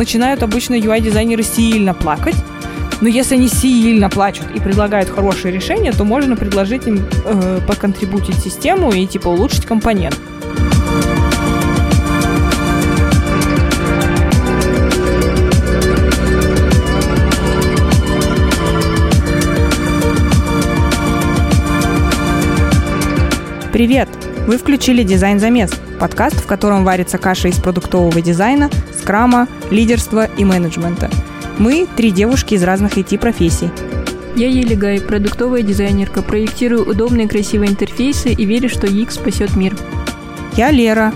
начинают обычно UI-дизайнеры сильно плакать, но если они сильно плачут и предлагают хорошее решение, то можно предложить им э, поконтрибутить систему и типа улучшить компонент. Привет! Вы включили «Дизайн замес» – подкаст, в котором варится каша из продуктового дизайна, скрама, лидерства и менеджмента. Мы – три девушки из разных IT-профессий. Я Елигай, продуктовая дизайнерка, проектирую удобные красивые интерфейсы и верю, что UX спасет мир. Я Лера,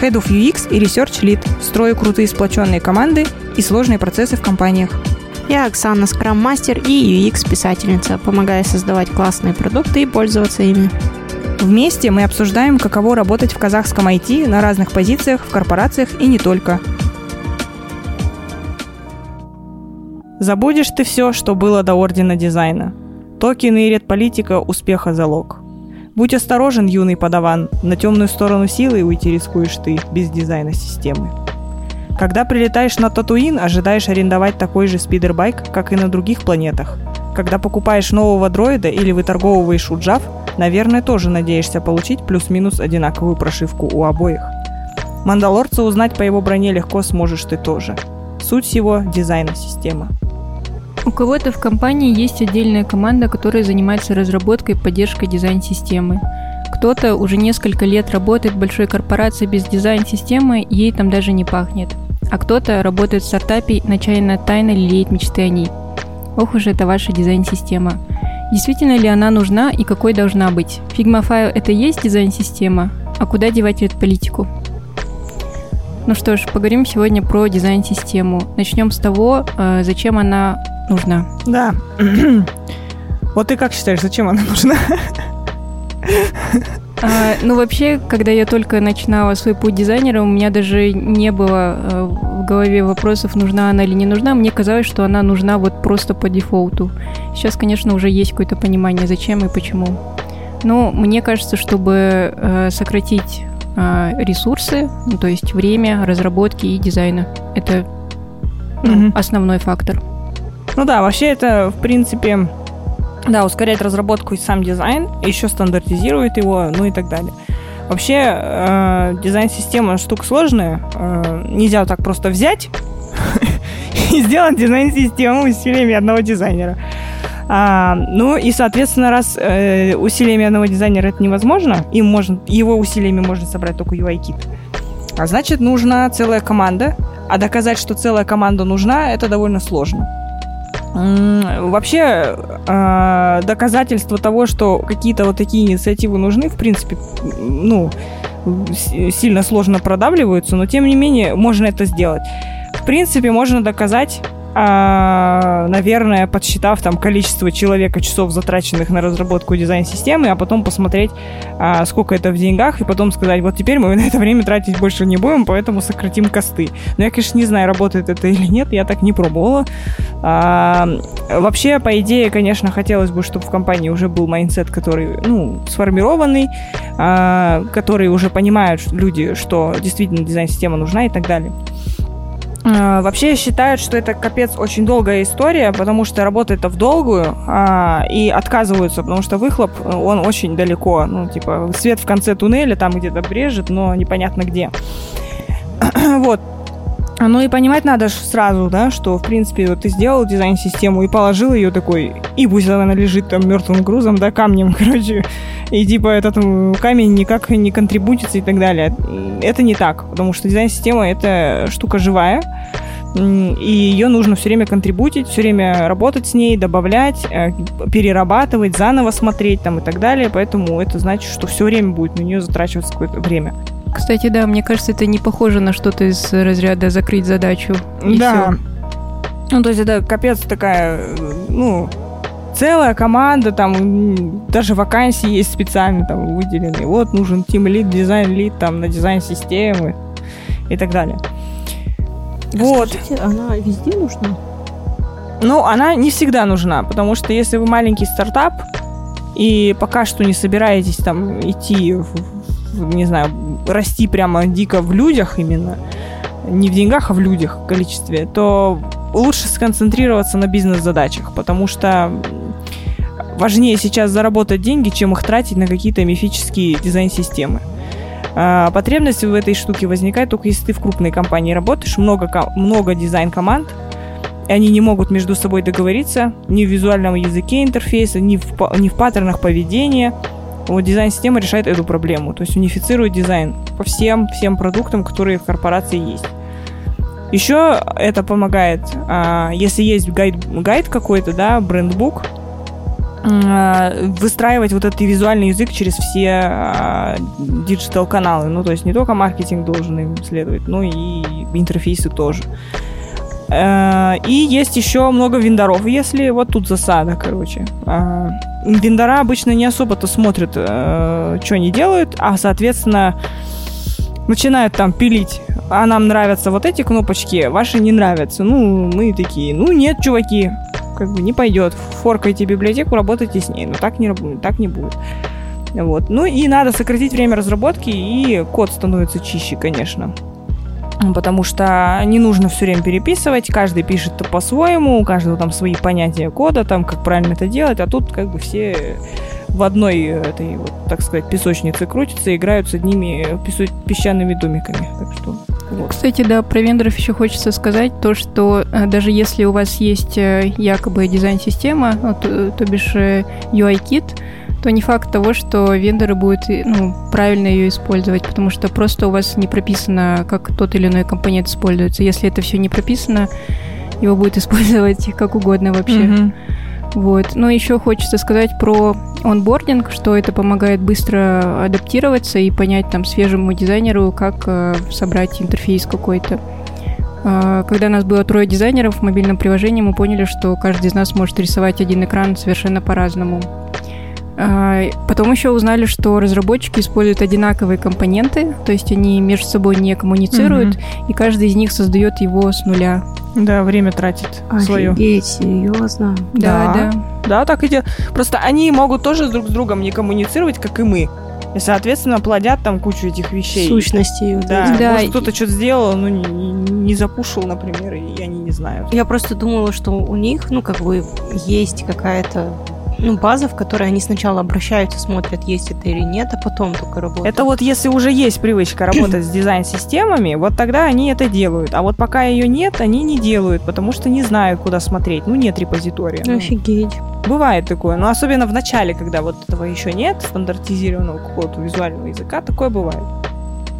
Head of UX и Research Lead, строю крутые сплоченные команды и сложные процессы в компаниях. Я Оксана, скрам-мастер и UX-писательница, помогая создавать классные продукты и пользоваться ими. Вместе мы обсуждаем, каково работать в казахском IT на разных позициях, в корпорациях и не только. Забудешь ты все, что было до Ордена Дизайна. Токены и редполитика – успеха залог. Будь осторожен, юный подаван, на темную сторону силы уйти рискуешь ты без дизайна системы. Когда прилетаешь на Татуин, ожидаешь арендовать такой же спидербайк, как и на других планетах. Когда покупаешь нового дроида или выторговываешь уджав, наверное, тоже надеешься получить плюс-минус одинаковую прошивку у обоих. Мандалорца узнать по его броне легко сможешь ты тоже. Суть его – дизайна системы. У кого-то в компании есть отдельная команда, которая занимается разработкой и поддержкой дизайн-системы. Кто-то уже несколько лет работает в большой корпорации без дизайн-системы, ей там даже не пахнет. А кто-то работает в стартапе и нечаянно тайно лелеет мечты о ней. Ох уж это ваша дизайн-система. Действительно ли она нужна и какой должна быть? Figma File это и есть дизайн-система? А куда девать эту политику? Ну что ж, поговорим сегодня про дизайн-систему. Начнем с того, э, зачем она нужна. Да. Вот ты как считаешь, зачем она нужна? А, ну, вообще, когда я только начинала свой путь дизайнера, у меня даже не было э, голове вопросов, нужна она или не нужна. Мне казалось, что она нужна вот просто по дефолту. Сейчас, конечно, уже есть какое-то понимание, зачем и почему. Но мне кажется, чтобы э, сократить э, ресурсы, ну, то есть время разработки и дизайна, это ну, mm-hmm. основной фактор. Ну да, вообще это, в принципе, да, ускоряет разработку и сам дизайн, еще стандартизирует его, ну и так далее. Вообще, э, дизайн-система штука сложная. Э, нельзя так просто взять и сделать дизайн-систему усилиями одного дизайнера. А, ну и, соответственно, раз э, усилиями одного дизайнера это невозможно, им можно, его усилиями можно собрать только UI-кит, а значит, нужна целая команда, а доказать, что целая команда нужна, это довольно сложно. Вообще, а, доказательство того, что какие-то вот такие инициативы нужны, в принципе, ну, сильно сложно продавливаются, но тем не менее можно это сделать. В принципе, можно доказать а, наверное, подсчитав там количество человека часов, затраченных на разработку дизайн-системы, а потом посмотреть, а, сколько это в деньгах, и потом сказать, вот теперь мы на это время тратить больше не будем, поэтому сократим cost ы. Но я, конечно, не знаю, работает это или нет, я так не пробовала. А, вообще, по идее, конечно, хотелось бы, чтобы в компании уже был mindset, который, ну, сформированный, а, который уже понимают люди, что действительно дизайн-система нужна и так далее. А, вообще считают, что это капец очень долгая история, потому что работает это в долгую а, и отказываются, потому что выхлоп, он очень далеко. Ну, типа, свет в конце туннеля там где-то брезжит, но непонятно где. вот. Ну и понимать надо сразу, да, что, в принципе, вот ты сделал дизайн-систему и положил ее такой, и пусть она лежит там мертвым грузом, да, камнем, короче, и типа этот камень никак не контрибутится и так далее. Это не так, потому что дизайн-система — это штука живая, и ее нужно все время контрибутить, все время работать с ней, добавлять, э, перерабатывать, заново смотреть там и так далее, поэтому это значит, что все время будет на нее затрачиваться какое-то время. Кстати, да, мне кажется, это не похоже на что-то из разряда закрыть задачу. И да. Все. Ну, то есть это капец такая, ну, целая команда, там даже вакансии есть специально там выделенные. Вот нужен тим лид, дизайн лид там на дизайн системы и так далее. Вот. Скажите, она везде нужна? Ну, она не всегда нужна, потому что если вы маленький стартап и пока что не собираетесь там идти, в, не знаю, расти прямо дико в людях именно, не в деньгах, а в людях количестве, то лучше сконцентрироваться на бизнес-задачах, потому что важнее сейчас заработать деньги, чем их тратить на какие-то мифические дизайн-системы. А, потребность в этой штуке возникает только если ты в крупной компании работаешь, много, много дизайн-команд, и они не могут между собой договориться ни в визуальном языке интерфейса, ни в, ни в паттернах поведения. Вот дизайн-система решает эту проблему, то есть унифицирует дизайн по всем, всем продуктам, которые в корпорации есть. Еще это помогает, а, если есть гайд, гайд какой-то, да, брендбук, а, выстраивать вот этот визуальный язык через все digital-каналы. Ну, то есть не только маркетинг должен им следовать, но и интерфейсы тоже. Э, и есть еще много вендоров, если вот тут засада, короче. А, вендора обычно не особо-то смотрят, э, что они делают, а, соответственно, начинают там пилить. А нам нравятся вот эти кнопочки, ваши не нравятся. Ну, мы такие, ну нет, чуваки, как бы не пойдет. Форкайте библиотеку, работайте с ней. Но так не, так не будет. Вот. Ну и надо сократить время разработки, и код становится чище, конечно потому что не нужно все время переписывать, каждый пишет по-своему, у каждого там свои понятия кода, там, как правильно это делать, а тут как бы все в одной этой, вот, так сказать, песочнице крутятся играют с одними песчаными домиками. Так что вот. Кстати, да, про вендоров еще хочется сказать то, что э, даже если у вас есть э, якобы дизайн-система, то, то бишь э, UI-кит, то не факт того, что вендоры будут ну, правильно ее использовать, потому что просто у вас не прописано, как тот или иной компонент используется. Если это все не прописано, его будет использовать как угодно вообще. Mm-hmm. Вот. Но еще хочется сказать про онбординг, что это помогает быстро адаптироваться и понять там свежему дизайнеру, как э, собрать интерфейс какой-то. Э, когда нас было трое дизайнеров в мобильном приложении, мы поняли, что каждый из нас может рисовать один экран совершенно по-разному. А, потом еще узнали, что разработчики используют одинаковые компоненты, то есть они между собой не коммуницируют, mm-hmm. и каждый из них создает его с нуля. Да, время тратит Офигеть, свое. серьезно? Да, да. Да, так и делают. Просто они могут тоже друг с другом не коммуницировать, как и мы. И, соответственно, плодят там кучу этих вещей. Сущностей. Да, да. Может, кто-то что-то сделал, ну, не, не, не запушил, например, и они не знают. Я просто думала, что у них, ну, как бы, есть какая-то ну, база, в которой они сначала обращаются, смотрят, есть это или нет, а потом только работают. Это вот если уже есть привычка работать с дизайн-системами, вот тогда они это делают. А вот пока ее нет, они не делают, потому что не знают, куда смотреть. Ну, нет репозитория. Ну. Офигеть. Бывает такое, но особенно в начале, когда вот этого еще нет, стандартизированного какого-то визуального языка, такое бывает.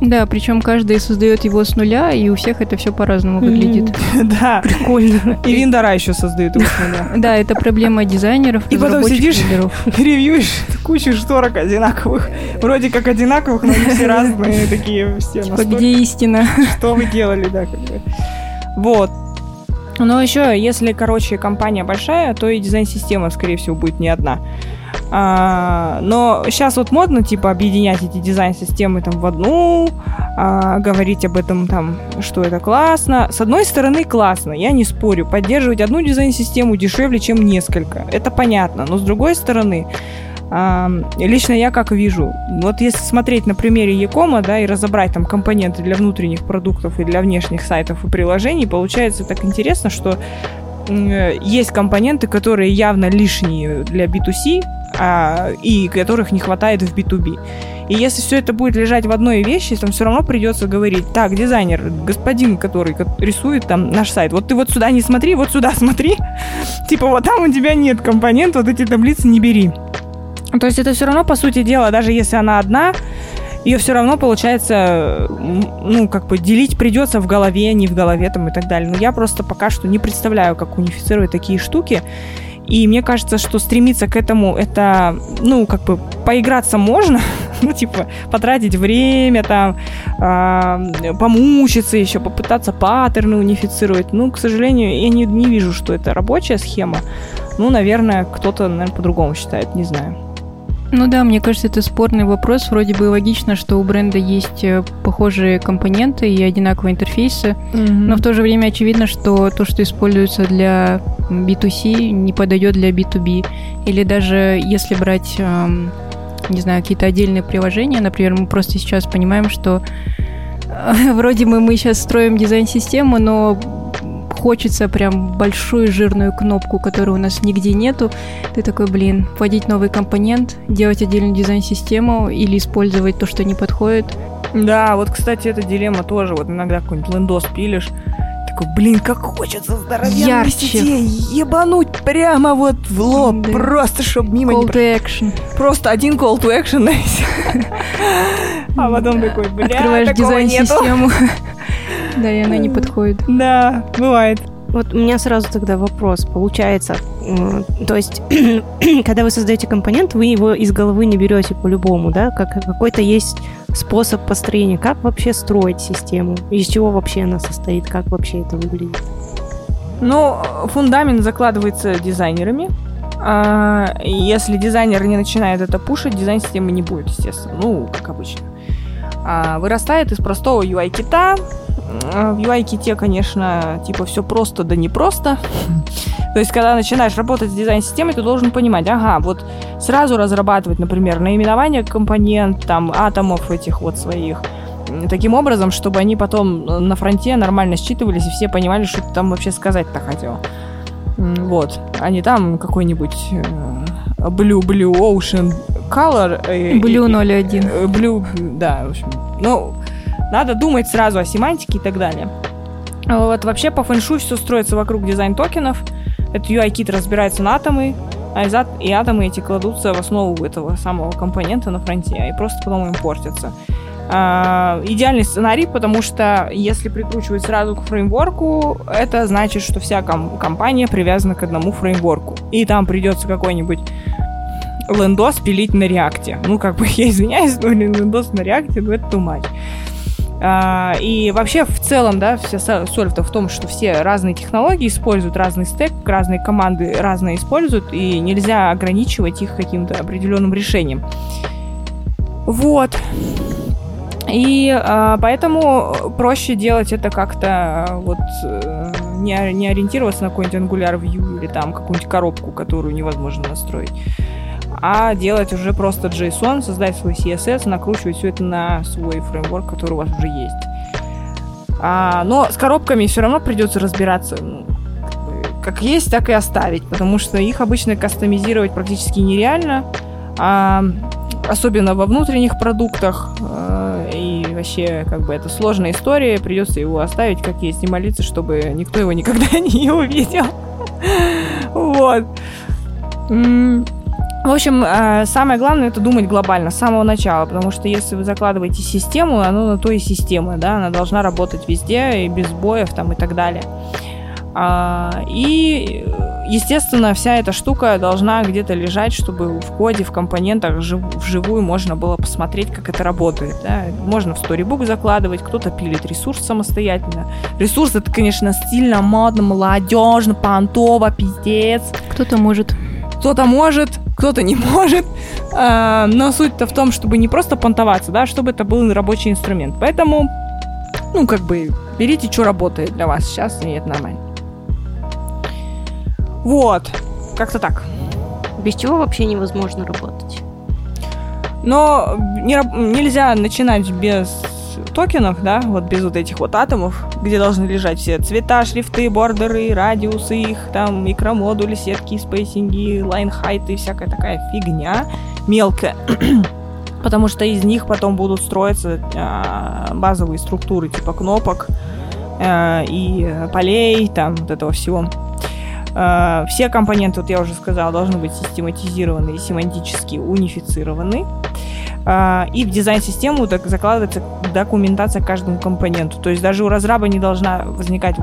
Да, причем каждый создает его с нуля, и у всех это все по-разному выглядит. Да. Прикольно. И Виндора еще создают его с нуля. Да, это проблема дизайнеров, И потом сидишь, ревьюешь кучу шторок одинаковых. Вроде как одинаковых, но они все разные такие все. Типа, где истина? Что вы делали, да, как бы. Вот. Но еще, если, короче, компания большая, то и дизайн-система, скорее всего, будет не одна. А, но сейчас вот модно, типа, объединять эти дизайн-системы там в одну, а, говорить об этом там, что это классно. С одной стороны, классно, я не спорю. Поддерживать одну дизайн-систему дешевле, чем несколько. Это понятно. Но с другой стороны, а, лично я как вижу, вот если смотреть на примере Якома, да, и разобрать там компоненты для внутренних продуктов и для внешних сайтов и приложений, получается так интересно, что есть компоненты, которые явно лишние для B2C, а, и которых не хватает в B2B. И если все это будет лежать в одной вещи, там все равно придется говорить, так, дизайнер, господин, который рисует там наш сайт, вот ты вот сюда не смотри, вот сюда смотри.Типа вот там у тебя нет компонент, вот эти таблицы не бери. То есть это все равно, по сути дела, даже если она одна, ее все равно получается, ну, как бы делить придется в голове, не в голове там и так далее. Но я просто пока что не представляю, как унифицировать такие штуки. И мне кажется, что стремиться к этому, это, ну, как бы поиграться можно, ну, типа, потратить время, там, э, помучиться еще, попытаться паттерны унифицировать. Ну, к сожалению, я не, не вижу, что это рабочая схема. Ну, наверное, кто-то, наверное, по-другому считает, не знаю. Ну да, мне кажется, это спорный вопрос. Вроде бы логично, что у бренда есть э, похожие компоненты и одинаковые интерфейсы, mm-hmm. но в то же время очевидно, что то, что используется для B2C, не подойдет для B2B. Или даже если брать, эм, не знаю, какие-то отдельные приложения, например, мы просто сейчас понимаем, что вроде мы, мы сейчас строим дизайн-систему, но хочется прям большую жирную кнопку, которой у нас нигде нету. Ты такой, блин, вводить новый компонент, делать отдельную дизайн-систему или использовать то, что не подходит. Да, вот, кстати, эта дилемма тоже. Вот иногда какой-нибудь лендос пилишь, такой, блин, как хочется Ярче. сетей ебануть прямо вот в лоб, Да. просто чтобы мимо Call не to action. Просто один call to action, а потом такой, бля, Открываешь дизайн-систему. Да, и она не подходит. Да, бывает. Вот у меня сразу тогда вопрос. Получается, то есть, когда вы создаете компонент, вы его из головы не берете по-любому, да? Как, какой-то есть способ построения. Как вообще строить систему? Из чего вообще она состоит? Как вообще это выглядит? Ну, фундамент закладывается дизайнерами. А, если дизайнер не начинает это пушить, дизайн-системы не будет, естественно. Ну, как обычно. А, вырастает из простого UI-кита. А, В UI-ките, конечно, типа все просто, да не просто. То есть, когда начинаешь работать с дизайн-системой, ты должен понимать, ага, вот сразу разрабатывать, например, наименование компонент, там, атомов этих вот своих, таким образом, чтобы они потом э, на фронте нормально считывались, и все понимали, что ты там вообще сказать-то хотел. Вот. А не там какой-нибудь э, Blue Blue Ocean Color. э, Blue и- 01. Э, Blue, да, в общем. Ну, надо думать сразу о семантике и так далее. А Вот вообще по фэншуй все строится вокруг дизайн-токенов. Это UI-кит разбирается на атомы, а из ат- и атомы эти кладутся в основу этого самого компонента на фронте, и просто потом им портятся. А, идеальный сценарий, потому что если прикручивать сразу к фреймворку, это значит, что вся ком- компания привязана к одному фреймворку. И там придется какой-нибудь лендос пилить на реакте. Ну, как бы, я извиняюсь, но лендос на реакте, ну, это too much. А, и вообще, в целом, да, вся со- соль-то в том, что все разные технологии используют, разный стек, разные команды разные используют, и нельзя ограничивать их каким-то определенным решением. Вот. И а, поэтому проще делать это как-то а, вот э, не, не ориентироваться на какой-нибудь Angular View или там какую-нибудь коробку, которую невозможно настроить, а делать уже просто JSON, создать свой CSS, накручивать все это на свой фреймворк, который у вас уже есть. А, но с коробками все равно придется разбираться. ну, как есть, так и оставить, потому что их обычно кастомизировать практически нереально. А, особенно во внутренних продуктах. э, И вообще, как бы, это сложная история. Придется его оставить как есть и молиться, чтобы никто его никогда не увидел. Вот. В общем, э, самое главное это думать глобально с самого начала, потому что если вы закладываете систему, она на то и система, да, она должна работать везде и без сбоев там и так далее. А, И, естественно, вся эта штука должна где-то лежать, чтобы в коде, в компонентах жив- вживую можно было посмотреть, как это работает. да. Можно в Storybook закладывать, кто-то пилит ресурс самостоятельно. Ресурс это, конечно, стильно, модно, молодежно, понтово, пиздец. Кто-то может. Кто-то может, кто-то не может. А, Но суть-то в том, чтобы не просто понтоваться, да, а чтобы это был рабочий инструмент. Поэтому, ну, как бы, берите, что работает для вас сейчас, и это нормально. Вот, как-то так. Без чего вообще невозможно работать? Но не нельзя начинать без токенов, да, вот без вот этих вот атомов, где должны лежать все цвета, шрифты, border ы, радиусы их, там, микромодули, сетки, spacing и, line height ы всякая такая фигня мелкая. Потому что из них потом будут строиться а, базовые структуры типа кнопок а, и э, полей, там, вот этого всего. А, все компоненты, вот я уже сказала, должны быть систематизированы и семантически унифицированы. А, И в дизайн-систему так закладывается документация к каждому компоненту. То есть даже у разраба не должна возникать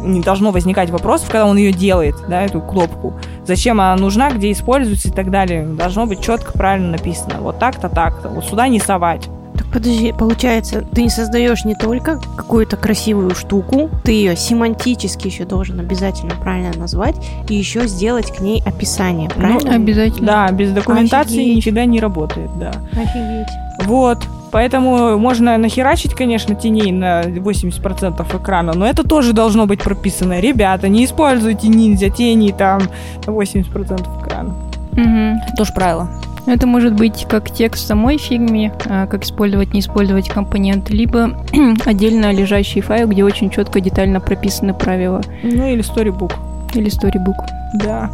не должно возникать вопросов, когда он ее делает, да, эту кнопку. Зачем она нужна, где используется и так далее. Должно быть четко, правильно написано. Вот так-то, так-то. Вот сюда не совать. Подожди, получается, ты не создаешь не только какую-то красивую штуку, ты ее семантически еще должен обязательно правильно назвать и еще сделать к ней описание, правильно? Обязательно. Да, без документации Офигеть. нифига не работает, да. Офигеть. Вот. Поэтому можно нахерачить, конечно, теней на 80% экрана, но это тоже должно быть прописано. Ребята, не используйте ниндзя тени там на 80% экрана. Мгм. Тоже правило. Это может быть как текст в самой фигме, а, как использовать, не использовать компонент, либо отдельно лежащий файл, где очень четко, детально прописаны правила. Ну или storybook. Или storybook. Да.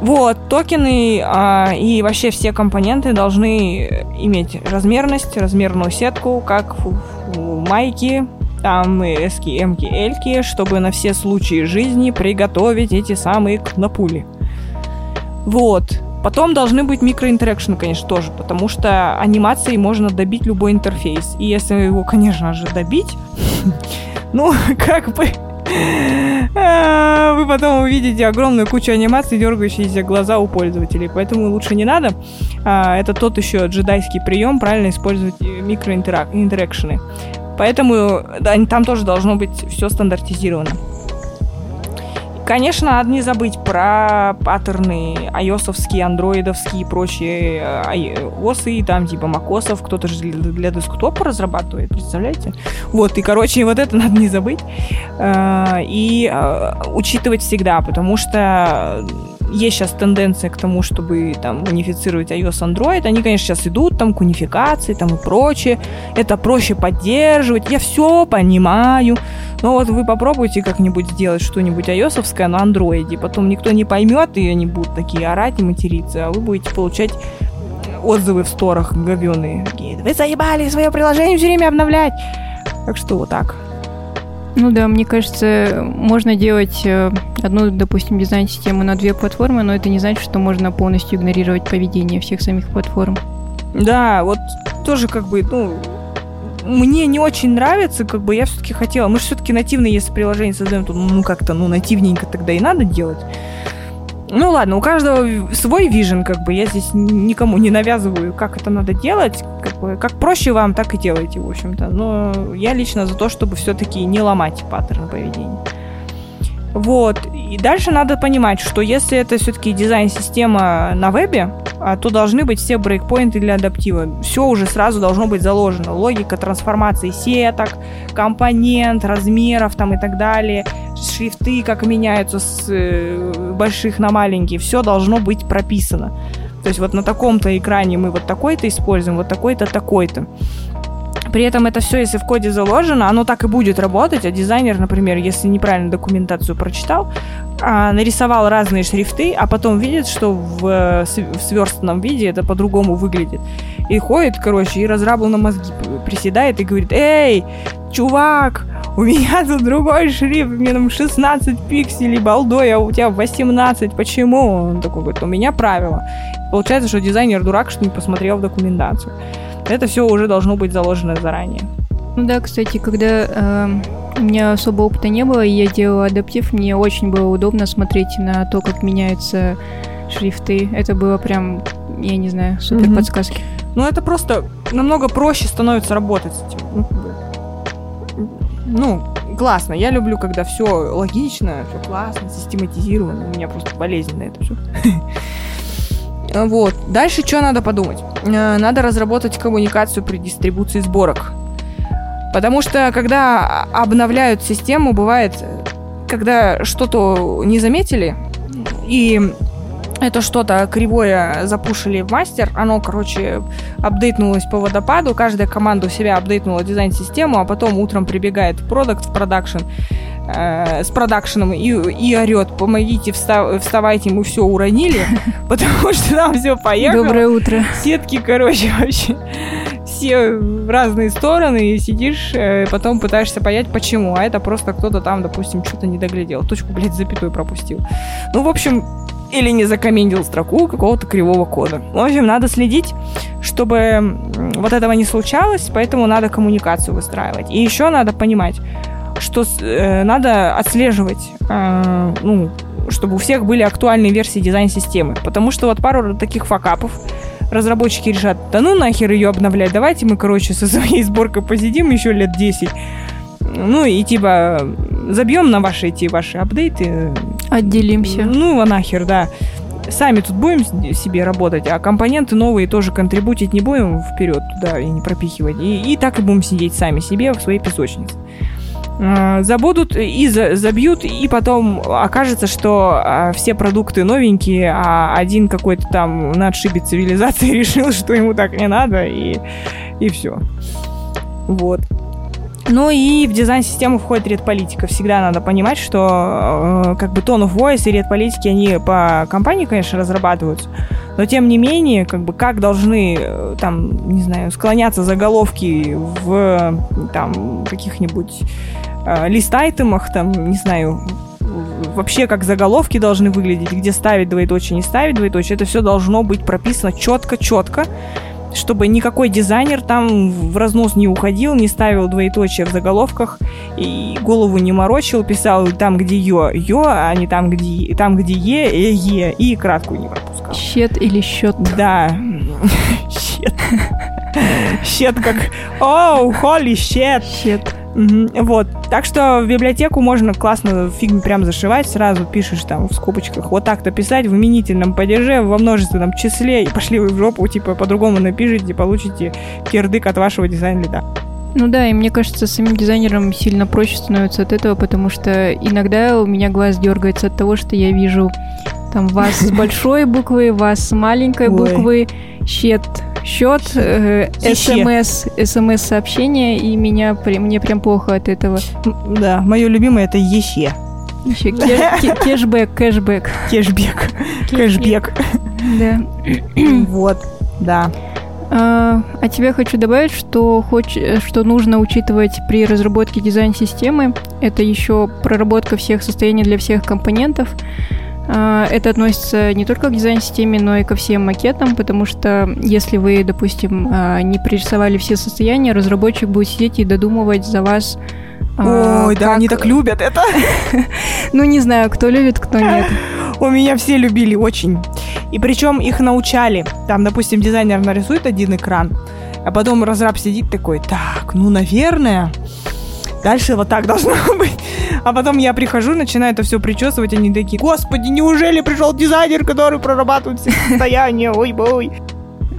Вот, токены а, и вообще все компоненты должны иметь размерность, размерную сетку, как в майке, там и эски, эмки, эльки, чтобы на все случаи жизни приготовить эти самые кнопули. Вот. Потом должны быть микроинтеракшены, конечно, тоже, потому что анимацией можно добить любой интерфейс. И если его, конечно же, добить, ну, как бы... А, вы потом увидите огромную кучу анимаций, дергающиеся глаза у пользователей. Поэтому лучше не надо. А, это тот еще джедайский прием, правильно использовать микроинтеракшены. Поэтому там тоже должно быть все стандартизировано. Конечно, надо не забыть про паттерны ios андроидовские и прочие осы, там типа макосов, кто-то же для, для десктопа разрабатывает, представляете? Вот, и, короче, вот это надо не забыть. Э, и э, учитывать всегда, потому что есть сейчас тенденция к тому, чтобы там унифицировать iOS Android. Они, конечно, сейчас идут там к унификации там и прочее. Это проще поддерживать. Я все понимаю. Но вот вы попробуйте как-нибудь сделать что-нибудь iOS на Android. Потом никто не поймет, и они будут такие орать и материться, а вы будете получать отзывы в сторах говеные. Вы заебали свое приложение все время обновлять. Так что вот так. Ну да, мне кажется, можно делать э, одну, допустим, дизайн-систему на две платформы, но это не значит, что можно полностью игнорировать поведение всех самих платформ. Да, вот тоже как бы, ну, мне не очень нравится, как бы я все-таки хотела. Мы же все-таки нативные, если приложение создаем, то ну как-то, ну, нативненько тогда и надо делать. Ну ладно, у каждого свой вижен, как бы я здесь никому не навязываю, как это надо делать, как, бы, как проще вам, так и делайте, в общем-то. Но я лично за то, чтобы все-таки не ломать паттерн поведения. Вот. И дальше надо понимать, что если это все-таки дизайн-система на вебе, а, то должны быть все брейкпоинты для адаптива. Все уже сразу должно быть заложено. Логика трансформации сеток, компонент, размеров там и так далее, шрифты, как меняются с э, больших на маленькие. Все должно быть прописано. То есть вот на таком-то экране мы вот такой-то используем, вот такой-то, такой-то. При этом это все, если в коде заложено, оно так и будет работать, а дизайнер, например, если неправильно документацию прочитал, а, нарисовал разные шрифты, а потом видит, что в, в сверстанном виде это по-другому выглядит. И ходит, короче, и разрабл на мозги приседает и говорит, эй, чувак, у меня тут другой шрифт, мне там 16 пикселей, балдой, а у тебя 18, почему? Он такой говорит, у меня правило. Получается, что дизайнер дурак, что не посмотрел в документацию. Это все уже должно быть заложено заранее. Ну да, кстати, когда э, у меня особо опыта не было, и я делала адаптив, мне очень было удобно смотреть на то, как меняются шрифты. Это было прям, я не знаю, супер mm-hmm. подсказки. Ну, это просто намного проще становится работать с этим. Ну, ну классно. Я люблю, когда все логично, все классно, систематизировано. У меня просто болезненно это все. Вот. Дальше что надо подумать? Э, надо разработать коммуникацию при дистрибуции сборок. Потому что, когда обновляют систему, бывает, когда что-то не заметили, и это что-то кривое запушили в мастер, оно, короче, апдейтнулось по водопаду, каждая команда у себя апдейтнула дизайн-систему, а потом утром прибегает в продукт, в продакшн, э, с продакшеном и, и орет, помогите, встав, вставайте, мы все уронили, потому что нам все поехало. Доброе утро. Сетки, короче, вообще все в разные стороны, и сидишь, э, потом пытаешься понять, почему. А это просто кто-то там, допустим, что-то не доглядел. Точку, блядь, запятой пропустил. Ну, в общем, или не закомендил строку какого-то кривого кода. В общем, надо следить, чтобы вот этого не случалось, поэтому надо коммуникацию выстраивать. И еще надо понимать, что э, надо отслеживать, э, ну, чтобы у всех были актуальные версии дизайн-системы. Потому что вот пару таких факапов разработчики решат, да ну нахер ее обновлять, давайте мы, короче, со своей сборкой посидим еще лет 10. Ну и типа забьем на ваши эти ваши апдейты. Отделимся. Ну, а нахер, да. Сами тут будем себе работать, а компоненты новые тоже контрибутить не будем вперед туда и не пропихивать. И, и так и будем сидеть сами себе в своей песочнице. Э, забудут и забьют, и потом окажется, что э, все продукты новенькие, а один какой-то там на отшибе цивилизации решил, что ему так не надо, и, и все. Вот. Ну и в дизайн-систему входит редполитика. Всегда надо понимать, что э, как бы tone of voice и редполитики, они по компании, конечно, разрабатываются, но тем не менее, как бы как должны э, там, не знаю, склоняться заголовки в там каких-нибудь э, лист-айтемах, там, не знаю, вообще как заголовки должны выглядеть, где ставить двоеточие, не ставить двоеточие, это все должно быть прописано четко-четко, чтобы никакой дизайнер там в разнос не уходил, не ставил двоеточие в заголовках и голову не морочил, писал там, где ё, ё, а не там, где, там, где е, э, е, и краткую не пропускал. Щет или счет? Да. Щет. Щет как... Оу, holy shit. Щет. Угу, вот. Так что в библиотеку можно классно фигмы прям зашивать, сразу пишешь там в скобочках вот так-то писать в именительном падеже, во множественном числе, и пошли вы в жопу, типа по-другому напишите, получите кирдык от вашего дизайн- lead а. Ну да, и мне кажется, самим дизайнерам сильно проще становится от этого, потому что иногда у меня глаз дергается от того, что я вижу там вас с большой буквы, вас с маленькой буквы, щет счет, э, смс, смс-сообщение, и меня, мне прям плохо от этого. Да, мое любимое это еще. Еще кэшбэк, кэшбэк. Кэшбэк, кэшбэк. Да. Вот, да. А, а тебе хочу добавить, что, хоч, что нужно учитывать при разработке дизайн-системы. Это еще проработка всех состояний для всех компонентов. А, это относится не только к дизайн-системе, но и ко всем макетам, потому что если вы, допустим, а, не пририсовали все состояния, разработчик будет сидеть и додумывать за вас а, Ой, как... да, они так любят это. ну, не знаю, кто любит, кто нет. У меня все любили очень. И причем их научали. Там, допустим, дизайнер нарисует один экран, а потом разраб сидит такой, так, ну, наверное, дальше вот так должно быть. А потом я прихожу, начинаю это все причесывать, они такие, господи, неужели пришел дизайнер, который прорабатывает все состояния, ой-бой.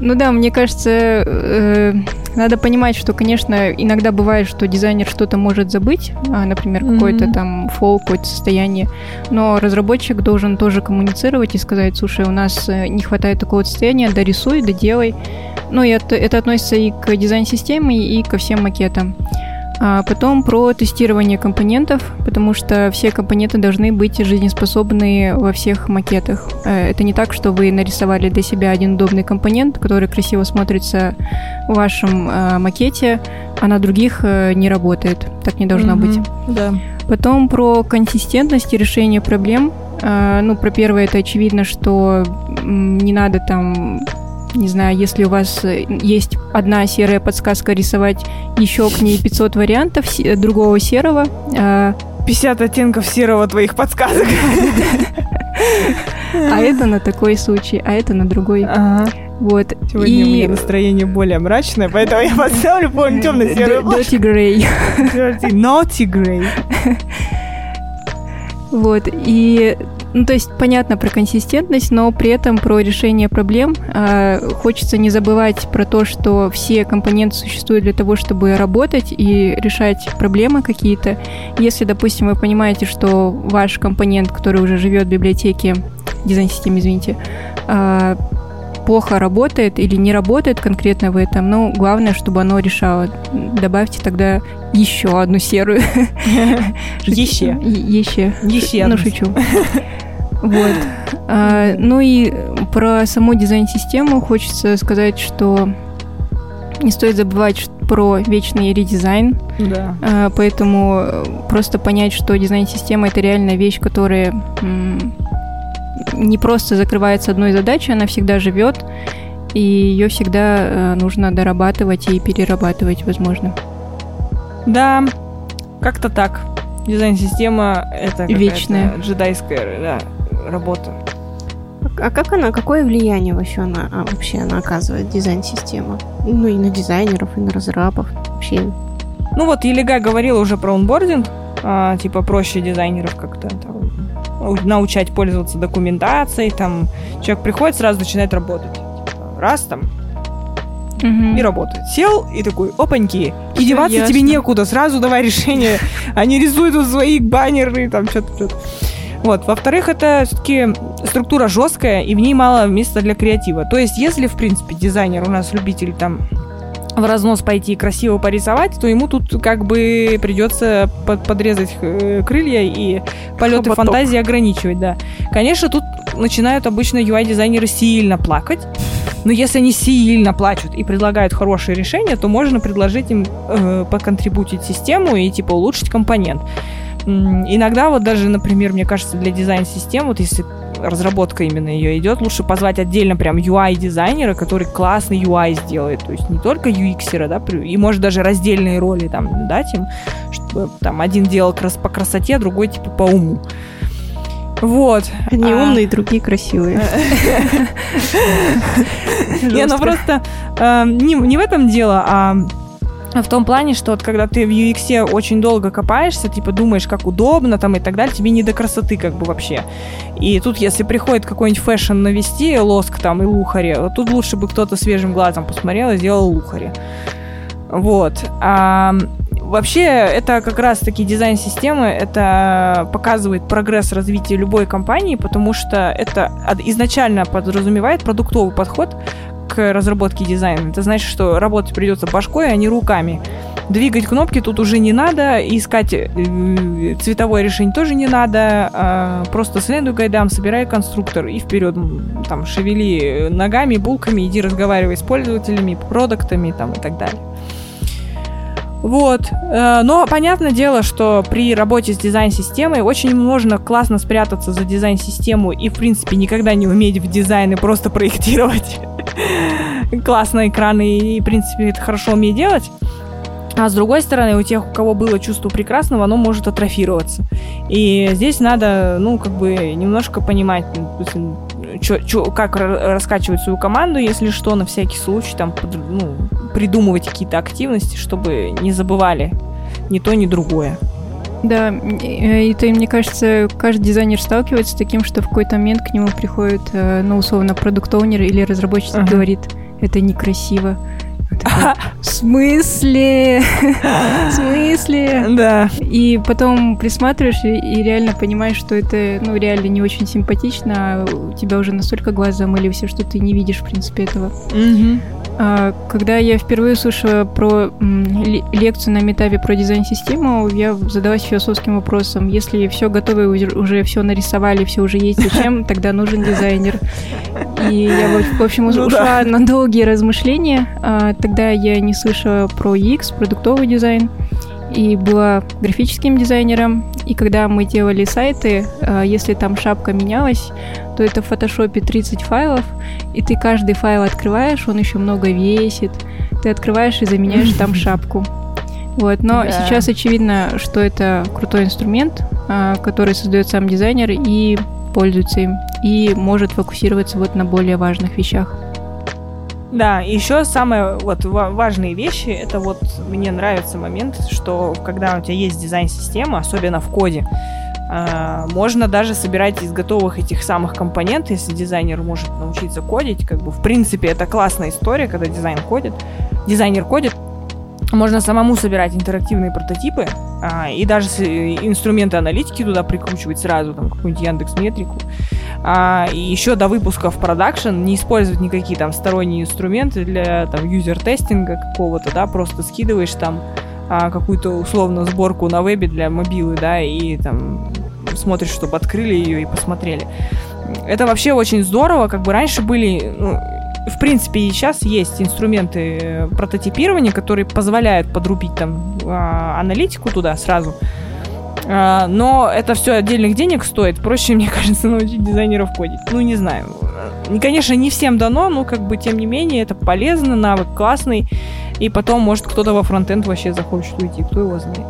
Ну да, мне кажется, э, надо понимать, что, конечно, иногда бывает, что дизайнер что-то может забыть, а, например, mm-hmm. какой-то там фол, какое-то состояние, но разработчик должен тоже коммуницировать и сказать, слушай, у нас э, не хватает такого состояния, дорисуй, доделай. Ну, и это, это относится и к дизайн-системе, и ко всем макетам. А потом про тестирование компонентов, потому что все компоненты должны быть жизнеспособны во всех макетах. Э, это не так, что вы нарисовали для себя один удобный компонент, который красиво смотрится в вашем э, макете, а на других э, не работает. Так не должно mm-hmm. быть. Да. Потом про консистентность и решение проблем. Ну, про первое это очевидно, что не надо там не знаю, если у вас э, есть одна серая подсказка рисовать еще к ней 500 вариантов другого серого. 50 а оттенков серого твоих подсказок. А это на такой случай, а это на другой. Вот. Сегодня и... у меня настроение более мрачное, поэтому я поставлю, помню, темно-серую Dirty Grey. Dirty, naughty Grey. Вот. И ну, то есть понятно про консистентность, но при этом про решение проблем э, хочется не забывать про то, что все компоненты существуют для того, чтобы работать и решать проблемы какие-то. Если, допустим, вы понимаете, что ваш компонент, который уже живет в библиотеке, дизайн-системе, извините, э, плохо работает или не работает конкретно в этом, но главное, чтобы оно решало. Добавьте тогда еще одну серую. Еще. Еще. Еще. Ну, шучу. Вот. А, ну и про саму дизайн-систему хочется сказать, что не стоит забывать про вечный редизайн. Да. А, поэтому просто понять, что дизайн-система это реальная вещь, которая не просто закрывается одной задачей, она всегда живет, и ее всегда э, нужно дорабатывать и перерабатывать, возможно. Да, как-то так. Дизайн-система это вечная джедайская да, работа. А как она, какое влияние вообще она, а, вообще она оказывает, дизайн-система? Ну и на дизайнеров, и на разрабов вообще. Ну вот Елега говорила уже про онбординг, а, типа проще дизайнеров как-то там научать пользоваться документацией, там человек приходит, сразу начинает работать. Типа, раз там угу. и работает. Сел и такой, опаньки, и деваться ясно. тебе некуда, сразу давай решение. Они рисуют свои баннеры, там что-то, что-то. Вот. Во-вторых, это все-таки структура жесткая, и в ней мало места для креатива. То есть, если, в принципе, дизайнер у нас любитель там в разнос пойти и красиво порисовать, то ему тут как бы придется под, подрезать э, крылья и полеты Хоботок. фантазии ограничивать, да. Конечно, тут начинают обычно UI-дизайнеры сильно плакать, но если они сильно плачут и предлагают хорошие решения, то можно предложить им э, поконтрибутить систему и типа улучшить компонент. Иногда вот даже, например, мне кажется, для дизайн-систем, вот если разработка именно ее идет, лучше позвать отдельно прям UI-дизайнера, который классный UI сделает. То есть не только UX, да, и может даже раздельные роли там дать им, чтобы там один делал крас по красоте, другой типа по уму. Вот. Одни а... умные, другие красивые. Не, ну просто э, не в этом дело, а в том плане, что вот когда ты в UX очень долго копаешься, типа думаешь, как удобно там и так далее, тебе не до красоты как бы вообще. И тут, если приходит какой-нибудь fashion навести, лоск там и luxury, тут лучше бы кто-то свежим глазом посмотрел и сделал luxury. Вот. А, вообще, это как раз-таки дизайн системы, это показывает прогресс развития любой компании, потому что это изначально подразумевает продуктовый подход, к разработке дизайна. Это значит, что работать придется башкой, а не руками. Двигать кнопки тут уже не надо, искать э, цветовое решение тоже не надо. А просто следуй гайдам, собирай конструктор и вперед. Там шевели ногами, булками, иди разговаривай с пользователями, продуктами там, и так далее. Вот. Э, но понятное дело, что при работе с дизайн-системой очень можно классно спрятаться за дизайн-систему и, в принципе, никогда не уметь в дизайн и просто проектировать классные экраны и, в принципе, это хорошо уметь делать. А с другой стороны, у тех, у кого было чувство прекрасного, оно может атрофироваться. И здесь надо, ну, как бы немножко понимать, чё, чё, как раскачивать свою команду, если что, на всякий случай, там, ну, придумывать какие-то активности, чтобы не забывали ни то, ни другое. Да, и то, мне кажется, каждый дизайнер сталкивается с таким, что в какой-то момент к нему приходит, э, ну, условно, продукт-оунер или разработчик uh-huh. говорит, это некрасиво. В смысле? в смысле? Да. И потом присматриваешь и, реально понимаешь, что это, ну, реально не очень симпатично, а у тебя уже настолько глаз замылился, что ты не видишь, в принципе, этого. А, когда я впервые слушала про лекцию на метапе про дизайн-систему, я задалась философским вопросом. Если все готово, уже все нарисовали, все уже есть, зачем тогда нужен дизайнер? И я, в общем, ну, ушла да. на долгие размышления. А, тогда я не слышала про UX, продуктовый дизайн и была графическим дизайнером. И когда мы делали сайты, а, если там шапка менялась, то это в фотошопе 30 файлов, и ты каждый файл открываешь, он еще много весит. Ты открываешь и заменяешь там шапку. Вот, но да. сейчас очевидно, что это крутой инструмент, а, который создает сам дизайнер и пользуется им, и может фокусироваться вот на более важных вещах. Да, еще самые вот важные вещи, это вот мне нравится момент, что когда у тебя есть дизайн-система, особенно в коде, а, можно даже собирать из готовых этих самых компонентов, если дизайнер может научиться кодить, как бы в принципе это классная история, когда дизайн кодит, дизайнер кодит, можно самому собирать интерактивные прототипы а, и даже инструменты аналитики туда прикручивать сразу, там какую-нибудь Яндекс Метрику. А, еще до выпуска в production не использовать никакие там сторонние инструменты для там user-testing а какого-то, да, просто скидываешь там а, какую-то условно сборку на вебе для мобилы, да, и там смотришь, чтобы открыли ее и посмотрели. Это вообще очень здорово, как бы раньше были, ну, в принципе, и сейчас есть инструменты э, прототипирования, которые позволяют подрубить там а, аналитику туда сразу. А, но это все отдельных денег стоит. Проще, мне кажется, научить дизайнеров кодить. Ну, не знаю. Конечно, не всем дано, но как бы тем не менее это полезно, навык классный. И потом, может, кто-то во фронтенд вообще захочет уйти, кто его знает.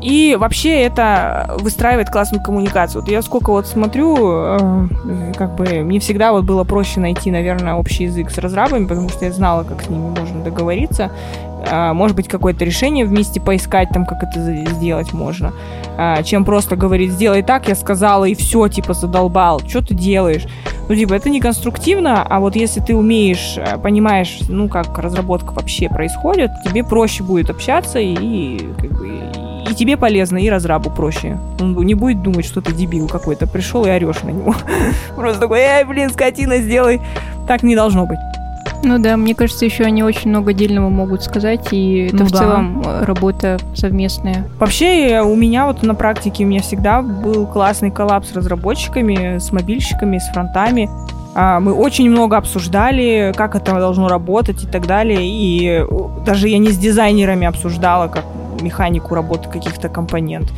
И вообще это выстраивает классную коммуникацию. Вот я сколько вот смотрю, э, как бы мне всегда вот было проще найти, наверное, общий язык с разрабами, потому что я знала, как с ними можно договориться. Э, может быть, какое-то решение вместе поискать, там, как это сделать можно. Э, чем просто говорить, сделай так, я сказала, и все, типа, задолбал. Что ты делаешь? Ну, типа, это не конструктивно, а вот если ты умеешь, э, понимаешь, ну, как разработка вообще происходит, тебе проще будет общаться и, как бы, и тебе полезно, и разрабу проще. Он не будет думать, что ты дебил какой-то, пришел и орешь на него. Просто такой, эй, блин, скотина, сделай. Так не должно быть. Ну да, мне кажется, еще они очень много отдельного могут сказать, и это Ну в да. целом э, работа совместная. Вообще, э, у меня вот на практике у меня всегда был классный коллапс с разработчиками, с мобильщиками, с фронтами. А, Мы очень много обсуждали, как это должно работать и так далее. И э, даже я не с дизайнерами обсуждала, как механику работы каких-то компонент.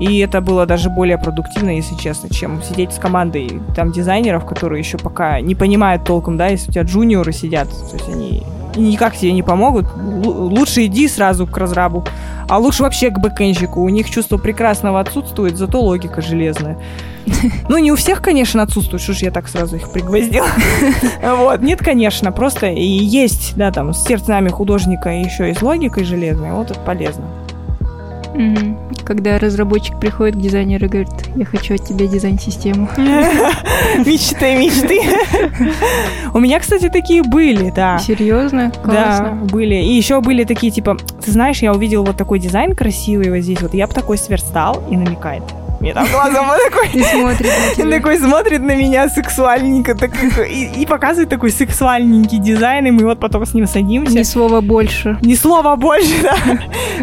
И это было даже более продуктивно, если честно, чем сидеть с командой там дизайнеров, которые еще пока не понимают толком, да, если у тебя джуниоры сидят, то есть они никак тебе не помогут. Лу- Лучше иди сразу к разрабу, а лучше вообще к бэкэнщику. У них чувство прекрасного отсутствует, зато логика железная. Ну, не у всех, конечно, отсутствует, что ж я так сразу их пригвоздила. Вот, нет, конечно, просто и есть, да, там, с сердцами художника еще и с логикой железной, вот это полезно. Мгм. Когда разработчик приходит к дизайнеру и говорит, я хочу от тебя дизайн-систему. Мечты, мечты. У меня, кстати, такие были, да. Серьезно? Да, Классно. были. И еще были такие, типа, ты знаешь, я увидел вот такой дизайн красивый вот здесь, вот я бы такой сверстал и намекает. Мне там глазом вот такой И смотрит на Он тебя. такой смотрит на меня сексуальненько так, и, и показывает такой сексуальненький дизайн, и мы вот потом с ним садимся. Ни слова больше. Ни слова больше, да,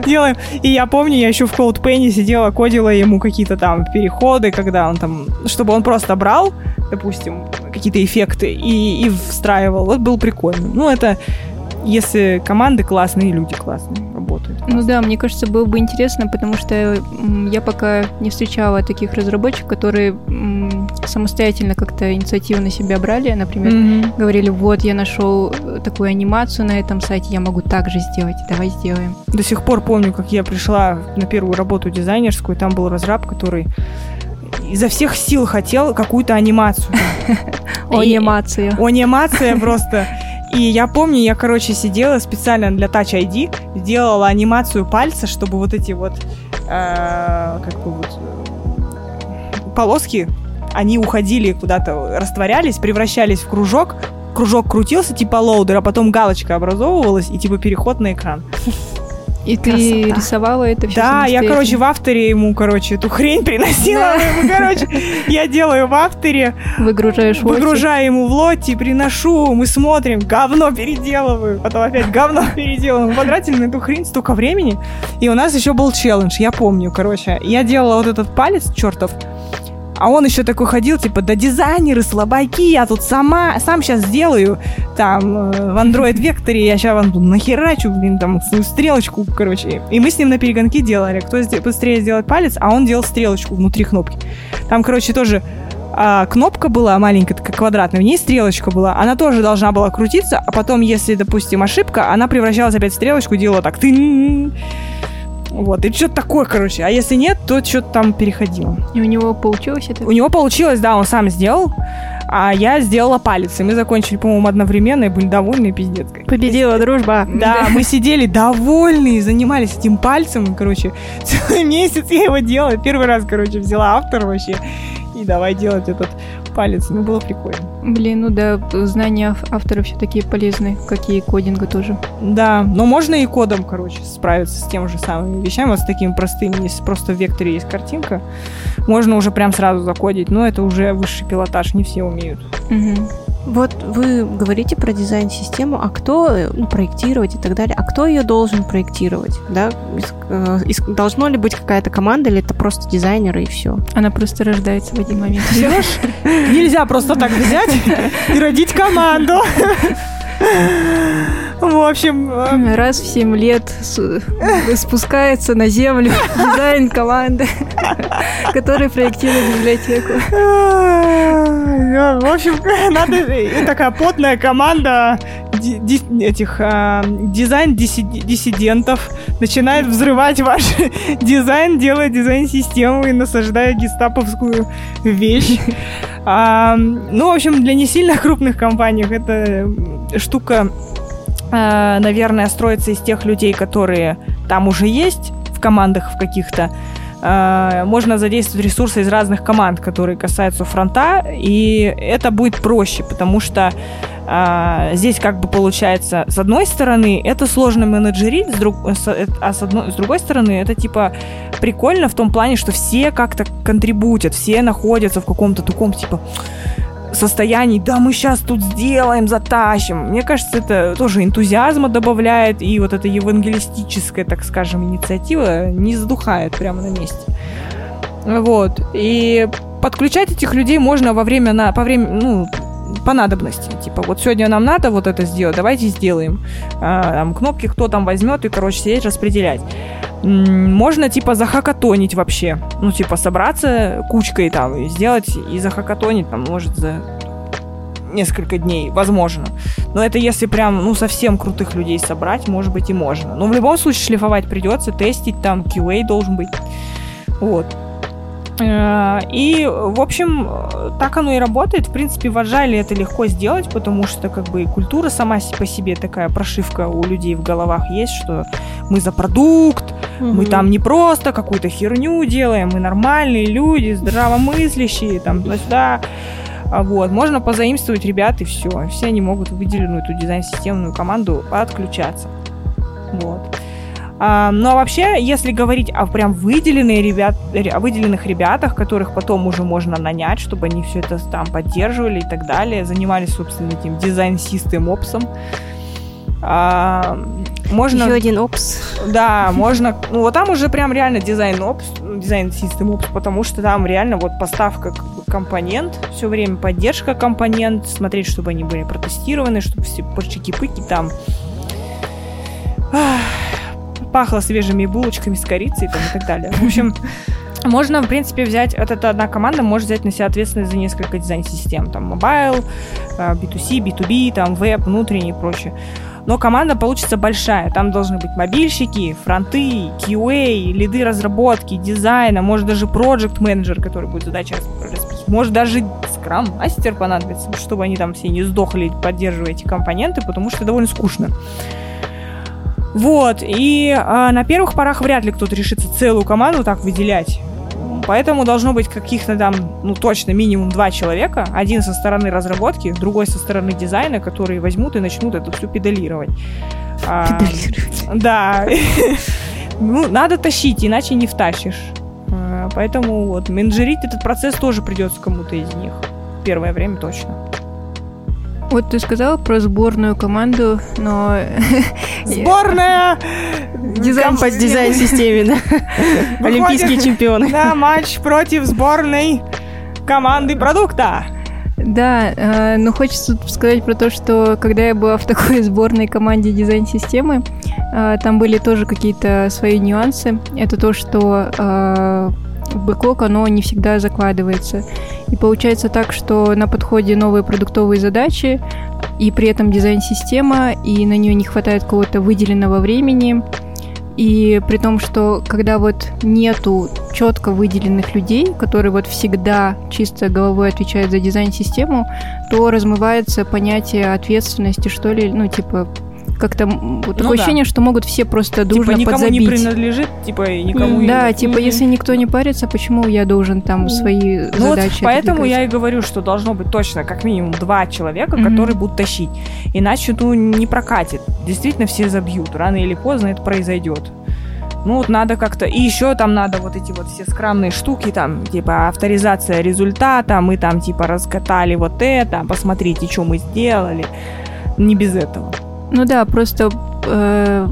делаем. И я помню, я еще в CodePenny сидела, кодила ему какие-то там переходы, когда он там, чтобы он просто брал, допустим, какие-то эффекты и, и встраивал. Вот был прикольно. Ну, это если команды классные, люди классные работают. Ну да, мне кажется, было бы интересно, потому что я пока не встречала таких разработчиков, которые самостоятельно как-то инициативу на себя брали, например, Мгм. говорили, вот я нашел э, такую анимацию на этом сайте, я могу так же сделать, давай сделаем. До сих пор помню, как я пришла на первую работу дизайнерскую, там был разраб, который изо всех сил хотел какую-то анимацию. Анимация. Анимация просто. И я помню, я, короче, сидела специально для Touch ID, сделала анимацию пальца, чтобы вот эти вот, э, как бы вот, э, полоски, они уходили куда-то, растворялись, превращались в кружок, кружок крутился, типа loader, а потом галочка образовывалась, и типа переход на экран. И ты Красота. рисовала это все Да, я, короче, в After е ему, короче, эту хрень приносила. Да. ему, короче, я делаю в After е, выгружаешь выгружаю ему в Lottie, приношу, мы смотрим, говно переделываю, потом опять говно переделываю. Мы потратили на эту хрень столько времени. И у нас еще был челлендж, я помню, короче. Я делала вот этот палец чертов, а он еще такой ходил, типа, да дизайнеры слабаки, я тут сама, сам сейчас сделаю, там, э, в Android векторе, я сейчас вам нахерачу, блин, там, свою стрелочку, короче. И мы с ним на перегонки делали, кто быстрее сделает палец, а он делал стрелочку внутри кнопки. Там, короче, тоже а, кнопка была маленькая, такая квадратная, в ней стрелочка была. Она тоже должна была крутиться, а потом, если, допустим, ошибка, она превращалась опять в стрелочку делала так. Тын. Вот, и что-то такое, короче. А если нет, то что-то там переходило. И у него получилось это? У него получилось, да, он сам сделал, а я сделала палец. И мы закончили, по-моему, одновременно и были довольны, пиздец. Победила дружба. Да, мы сидели довольные, занимались этим пальцем, и, короче, целый месяц я его делала. Первый раз, короче, взяла автор вообще и давай делать этот палец. Ну, было прикольно. Блин, ну да, знания ав- автора все такие полезные, как и кодинга тоже. Да, но можно и кодом, короче, справиться с тем же самыми вещами, вот с такими простыми. Если просто в векторе есть картинка, можно уже прям сразу закодить, но это уже высший пилотаж, не все умеют. Мгм. Вот вы говорите про дизайн-систему, а кто э, ну, проектировать и так далее, а кто ее должен проектировать? Да? Э, должно ли быть какая-то команда, или это просто дизайнеры и все? Она просто рождается в один момент. Нельзя просто так взять и родить команду. В общем, э, Раз в 7 лет с- спускается на землю дизайн команды, который проектирует библиотеку. В общем, надо такая потная команда этих а, дизайн-диссидентов начинает взрывать ваш дизайн, делая дизайн-систему и насаждая гестаповскую вещь. Ну, в общем, для не сильно крупных компаний эта штука, наверное, строится из тех людей, которые там уже есть в командах в каких-то. э, можно задействовать ресурсы из разных команд, которые касаются фронта, и это будет проще, потому что э, здесь как бы получается, с одной стороны, это сложно менеджерить, с друг, с, а с, одной, с другой стороны, это типа прикольно в том плане, что все как-то контрибутят, все находятся в каком-то таком типа состоянии, да, мы сейчас тут сделаем, затащим. Мне кажется, это тоже энтузиазма добавляет, и вот эта евангелистическая, так скажем, инициатива не задухает прямо на месте. Вот. И подключать этих людей можно во время, на, по время, ну, по надобности. Типа, вот сегодня нам надо вот это сделать, давайте сделаем. А, там, кнопки кто там возьмет и, короче, сидеть распределять. Можно, типа, захакатонить вообще. Ну, типа, собраться кучкой там и сделать и захакатонить, там, может, за несколько дней, возможно. Но это если прям, ну, совсем крутых людей собрать, может быть, и можно. Но в любом случае шлифовать придется, тестить, там, QA должен быть. Вот. Э, и, в общем, так оно и работает. В принципе, в Agile это легко сделать, потому что как бы культура сама по себе такая прошивка у людей в головах есть, что мы за продукт, угу. мы там не просто какую-то херню делаем, мы нормальные люди, здравомыслящие, там туда-сюда. А вот, можно позаимствовать ребят и все. Все они могут в выделенную эту дизайн-системную команду подключаться. Вот. А, но вообще, если говорить о прям выделенные ребят, о выделенных ребятах, которых потом уже можно нанять, чтобы они все это там поддерживали и так далее, занимались, собственно, этим дизайн-систем опсом, а, можно... Еще один опс. Да, можно... Ну, вот там уже прям реально дизайн опс, дизайн систем опс, потому что там реально вот поставка компонент, все время поддержка компонент, смотреть, чтобы они были протестированы, чтобы все пырчики-пыки там пахло свежими булочками с корицей там, и так далее. В общем, можно, в принципе, взять, вот эта одна команда может взять на себя ответственность за несколько дизайн-систем, там, mobile, B2C, B2B, там, веб, внутренний и прочее. Но команда получится большая. Там должны быть мобильщики, фронты, QA, лиды разработки, дизайна, может даже project менеджер, который будет задача расписывать. Может даже скрам мастер понадобится, чтобы они там все не сдохли, поддерживая эти компоненты, потому что довольно скучно. Вот, и э, на первых порах вряд ли кто-то решится целую команду так выделять. Поэтому должно быть каких-то там, ну точно, минимум два человека. Один со стороны разработки, другой со стороны дизайна, которые возьмут и начнут это все педалировать. А, педалировать. А, да. Ну, надо тащить, иначе не втащишь. А, поэтому вот менеджерить этот процесс тоже придется кому-то из них. Первое время точно. Вот ты сказала про сборную команду, но... Сборная! Дизайн по дизайн-системе, да? Олимпийские чемпионы. Да, матч против сборной команды продукта. Да, э, но хочется сказать про то, что когда я была в такой сборной команде дизайн-системы, э, там были тоже какие-то свои нюансы. Это то, что э, в бэклог оно не всегда закладывается. И получается так, что на подходе новые продуктовые задачи, и при этом дизайн-система, и на нее не хватает какого-то выделенного времени. И при том, что когда вот нету четко выделенных людей, которые вот всегда чисто головой отвечают за дизайн-систему, то размывается понятие ответственности, что ли, ну, типа, как-то вот ну, такое да. ощущение, что могут все просто типа дружно типа, никому подзабить. не принадлежит, типа никому. Да, и... типа если никто не парится, почему я должен там свои ну, задачи? Вот поэтому я и говорю, что должно быть точно как минимум два человека, mm-hmm. которые будут тащить, иначе ну не прокатит. Действительно все забьют, рано или поздно это произойдет. Ну вот надо как-то... И еще там надо вот эти вот все скромные штуки, там, типа, авторизация результата, мы там, типа, раскатали вот это, посмотрите, что мы сделали. Не без этого. Ну да, просто э,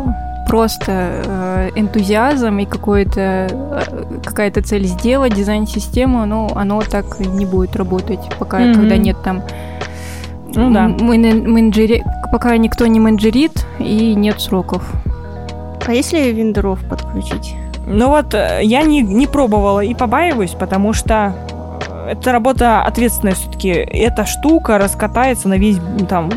просто э, энтузиазм и какой-то э, какая-то цель сделать дизайн-систему, ну, оно так не будет работать, пока mm-hmm. когда нет там ну, да. менеджери... пока никто не менеджерит и нет сроков. А если вендоров подключить? Ну вот, э, я не, не пробовала и побаиваюсь, потому что э, это работа ответственная все-таки. Эта штука раскатается на весь там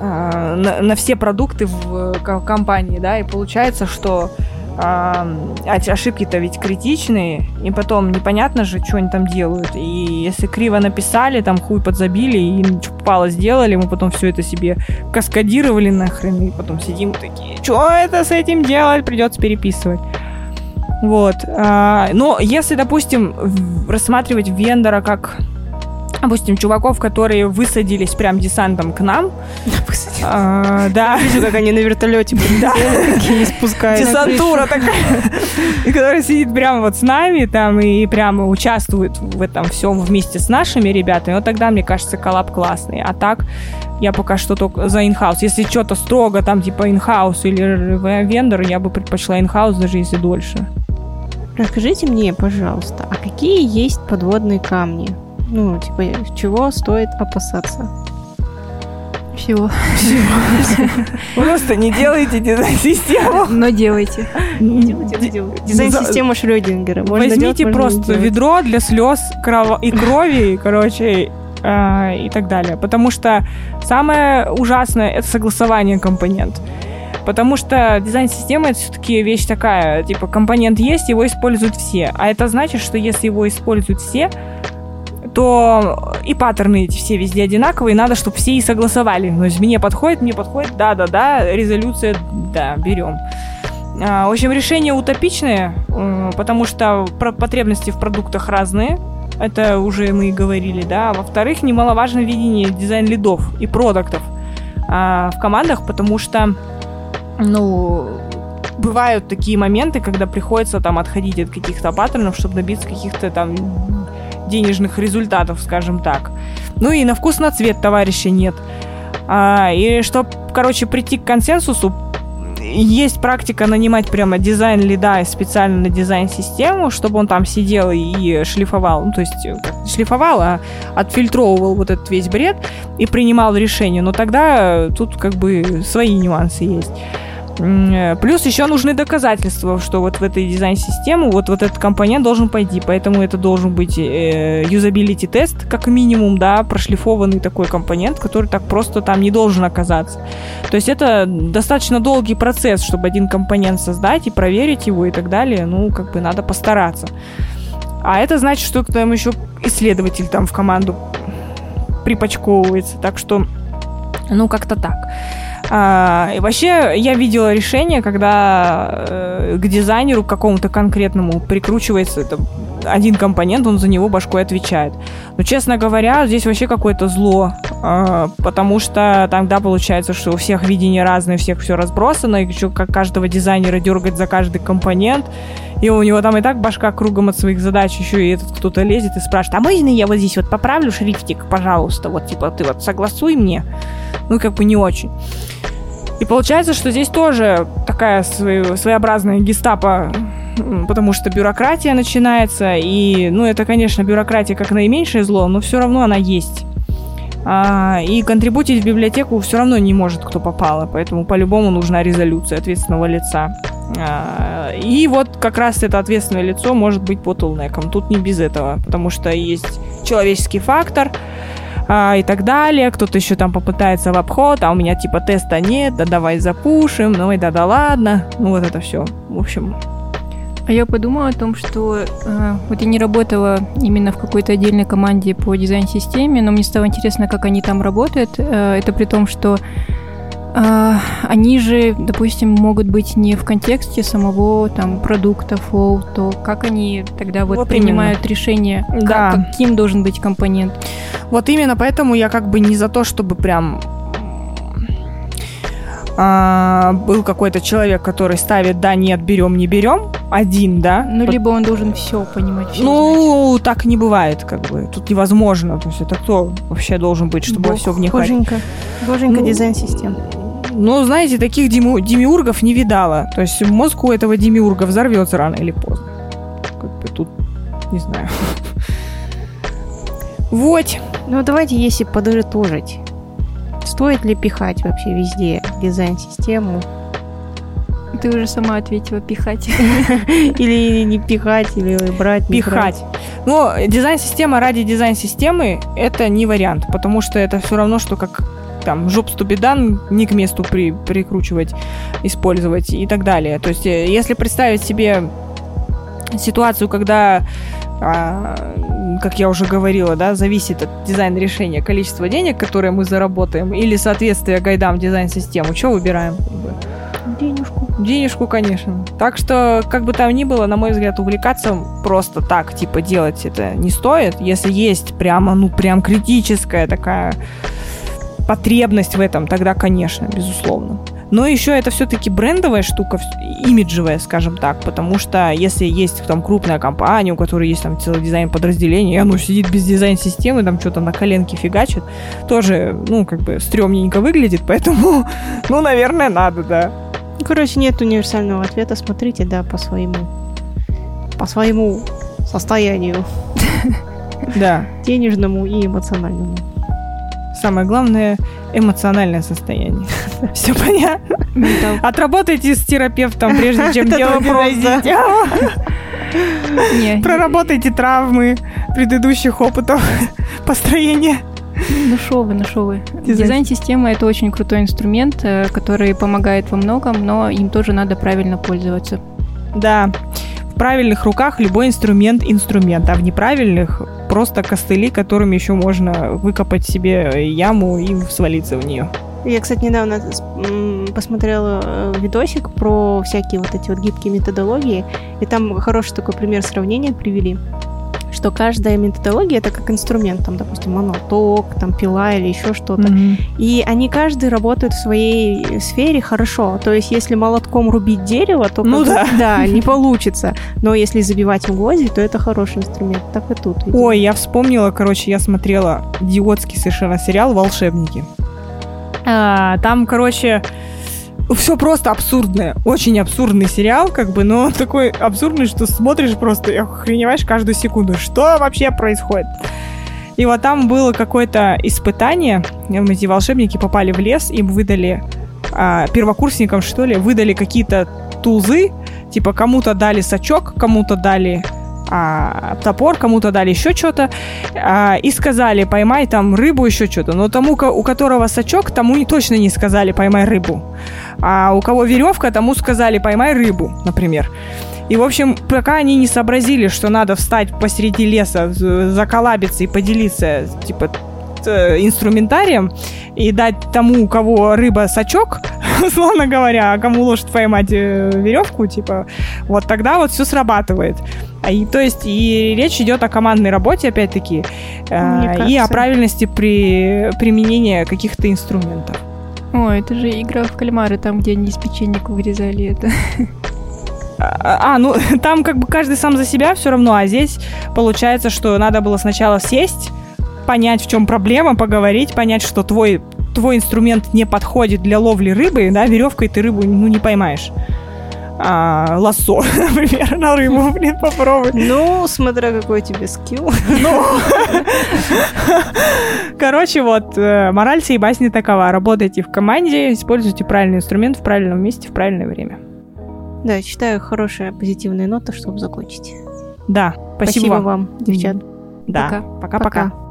а, на, на все продукты в компании, да, и получается, что а, ошибки-то ведь критичные, и потом непонятно же, что они там делают. И если криво написали, там хуй подзабили, и что попало сделали, мы потом все это себе каскадировали нахрен, и потом сидим такие, что это с этим делать, придется переписывать. Вот. А, но если, допустим, рассматривать вендора как допустим, чуваков, которые высадились прям десантом к нам. А, да. Вижу, как они на вертолете такие спускаются. Десантура такая. И которая сидит прямо вот с нами там и прямо участвует в этом всем вместе с нашими ребятами. Вот тогда, мне кажется, коллаб классный. А так, я пока что только за инхаус. Если что-то строго там типа инхаус или вендор, я бы предпочла инхаус, даже если дольше. Расскажите мне, пожалуйста, а какие есть подводные камни? Ну, типа, чего стоит опасаться? Всего. Просто не делайте дизайн-систему. Но делайте. Дизайн-система Шрёдингера. Возьмите просто ведро для слез и крови, короче, а, и так далее. Потому что самое ужасное это согласование компонент. Потому что дизайн-система это все-таки вещь такая, типа компонент есть, его используют все. А это значит, что если его используют все, то и паттерны эти все везде одинаковые, надо, чтобы все и согласовали. Есть мне подходит, мне подходит, да-да-да, резолюция, да, берем. А, В общем, решение утопичное, э, потому что потребности в продуктах разные. Это уже мы и говорили, да. Во-вторых, немаловажно видение дизайн-лидов и продуктов а, в командах, потому что, ну, бывают такие моменты, когда приходится там отходить от каких-то паттернов, чтобы добиться каких-то там денежных результатов, скажем так. Ну и на вкус на цвет товарища нет. А, и чтобы, короче, прийти к консенсусу, есть практика нанимать прямо дизайн лида специально на дизайн-систему, чтобы он там сидел и шлифовал, ну, то есть э, шлифовал, а отфильтровывал вот этот весь бред и принимал решение. Но тогда тут как бы свои нюансы есть. Э, Плюс еще нужны доказательства, что вот в этой дизайн-систему вот, вот этот компонент должен пойти, поэтому это должен быть э, юзабилити тест, как минимум, да, прошлифованный такой компонент, который так просто там не должен оказаться. То есть это достаточно долгий процесс, чтобы один компонент создать и проверить его и так далее. Ну, как бы надо постараться. А это значит, что там еще исследователь там в команду припочковывается. Так что, ну, как-то так. А, и вообще, я видела решение, когда э, к дизайнеру какому-то конкретному прикручивается это, один компонент, он за него башкой отвечает. Но, честно говоря, здесь вообще какое-то зло, а, потому что тогда получается, что у всех видения разные, у всех все разбросано, и еще как каждого дизайнера дергать за каждый компонент, и у него там и так башка кругом от своих задач, еще и этот кто-то лезет и спрашивает, а можно я вот здесь вот поправлю шрифтик, пожалуйста, вот типа ты вот согласуй мне. Ну, как бы не очень. И получается, что здесь тоже такая свое- своеобразная гестапо, потому что бюрократия начинается, и, ну, это, конечно, бюрократия как наименьшее зло, но все равно она есть. А, и контрибутить в библиотеку все равно не может кто попало, поэтому по-любому нужна резолюция ответственного лица. А, и вот как раз это ответственное лицо может быть ботлнеком. Тут не без этого, потому что есть человеческий фактор, а, и так далее. Кто-то еще там попытается в обход, а у меня типа теста нет, да давай запушим, ну и да-да ладно. Ну вот это все. В общем, А я подумала о том, что э, вот я не работала именно в какой-то отдельной команде по дизайн-системе, но мне стало интересно, как они там работают. Э, это при том, что они же, допустим, могут быть не в контексте самого там продукта flow, то как они тогда вот, Вот принимают решение, как- Да. каким должен быть компонент? Вот именно поэтому я как бы не за то, чтобы прям а, был какой-то человек, который ставит да, нет, берем, не берем, один, да. Ну, либо он должен все понимать. знать. Ну, так не бывает, как бы. Тут невозможно. То есть это кто вообще должен быть, чтобы Бог, все вникать? Боженька. Боженька Ну, дизайн-систем. Ну, знаете, таких дему- демиургов не видала. То есть мозг у этого демиурга взорвется рано или поздно. Как бы тут, не знаю. Вот. Ну, давайте, если подытожить. Стоит ли пихать вообще везде дизайн-систему? Ты уже сама ответила пихать. Или не пихать, или брать? Пихать. Но дизайн-система ради дизайн-системы это не вариант, потому что это все равно, что как там жоп ступидан не к месту при, прикручивать, использовать и так далее. То есть, э, если представить себе ситуацию, когда, а, как я уже говорила, да, зависит от дизайна решения количество денег, которые мы заработаем, или соответствие гайдам дизайн-систему, что выбираем? Денежку. Денежку, конечно. Так что, как бы там ни было, на мой взгляд, увлекаться просто так, типа, делать это не стоит. Если есть прямо, ну, прям критическая такая потребность в этом, тогда, конечно, безусловно. Но еще это все-таки брендовая штука, имиджевая, скажем так, потому что если есть там крупная компания, у которой есть там целый дизайн подразделения, и оно сидит без дизайн-системы, там что-то на коленке фигачит, тоже, ну, как бы стрёмненько выглядит, поэтому, ну, наверное, надо, да. Короче, нет универсального ответа, смотрите, да, по своему, по своему состоянию. Да. Денежному и эмоциональному. Самое главное эмоциональное состояние. Все понятно? Отработайте с терапевтом, прежде чем делать Проработайте травмы предыдущих опытов построения. Ну шо вы, ну шо вы. Дизайн-система — это очень крутой инструмент, э, который помогает во многом, но им тоже надо правильно пользоваться. Да, в правильных руках любой инструмент — инструмент, а в неправильных просто костыли, которыми еще можно выкопать себе яму и свалиться в нее. Я, кстати, недавно посмотрела э, видосик про всякие вот эти вот гибкие методологии, и там хороший такой пример сравнения привели что каждая методология это как инструмент, там, допустим, моноток, там, пила или еще что-то. Mm-hmm. И они каждый работают в своей сфере хорошо. То есть, если молотком рубить дерево, то ну, да. да, не получится. Но если забивать угодья, то это хороший инструмент. Так и тут. Видимо. Ой, я вспомнила, короче, я смотрела идиотский совершенно сериал «Волшебники». А, там, короче, все просто абсурдное. Очень абсурдный сериал, как бы, но такой абсурдный, что смотришь просто и охреневаешь каждую секунду. Что вообще происходит? И вот там было какое-то испытание. Эти волшебники попали в лес, им выдали а, первокурсникам, что ли, выдали какие-то тулзы, типа кому-то дали сачок, кому-то дали а, топор, кому-то дали еще что-то, а, и сказали, поймай там рыбу, еще что-то. Но тому, у которого сачок, тому точно не сказали, поймай рыбу. А у кого веревка, тому сказали, поймай рыбу, например. И, в общем, пока они не сообразили, что надо встать посреди леса, заколабиться и поделиться, типа, инструментарием и дать тому, у кого рыба сачок, условно говоря, а кому лошадь поймать э, веревку, типа, вот тогда вот все срабатывает. А и, то есть и речь идет о командной работе, опять-таки, э, и о правильности при применении каких-то инструментов. О, это же игра в кальмары, там, где они из печенек вырезали это. А, а, ну там как бы каждый сам за себя все равно, а здесь получается, что надо было сначала сесть, понять, в чем проблема, поговорить, понять, что твой, твой инструмент не подходит для ловли рыбы, да, веревкой ты рыбу ну, не поймаешь а, лассо, например, на рыбу, блин, попробуй. Ну, смотря какой тебе скилл. Ну, короче, вот, э, мораль всей басни такова. Работайте в команде, используйте правильный инструмент в правильном месте в правильное время. Да, считаю хорошая позитивная нота, чтобы закончить. Да, спасибо, спасибо вам. вам, девчат. Да, пока-пока.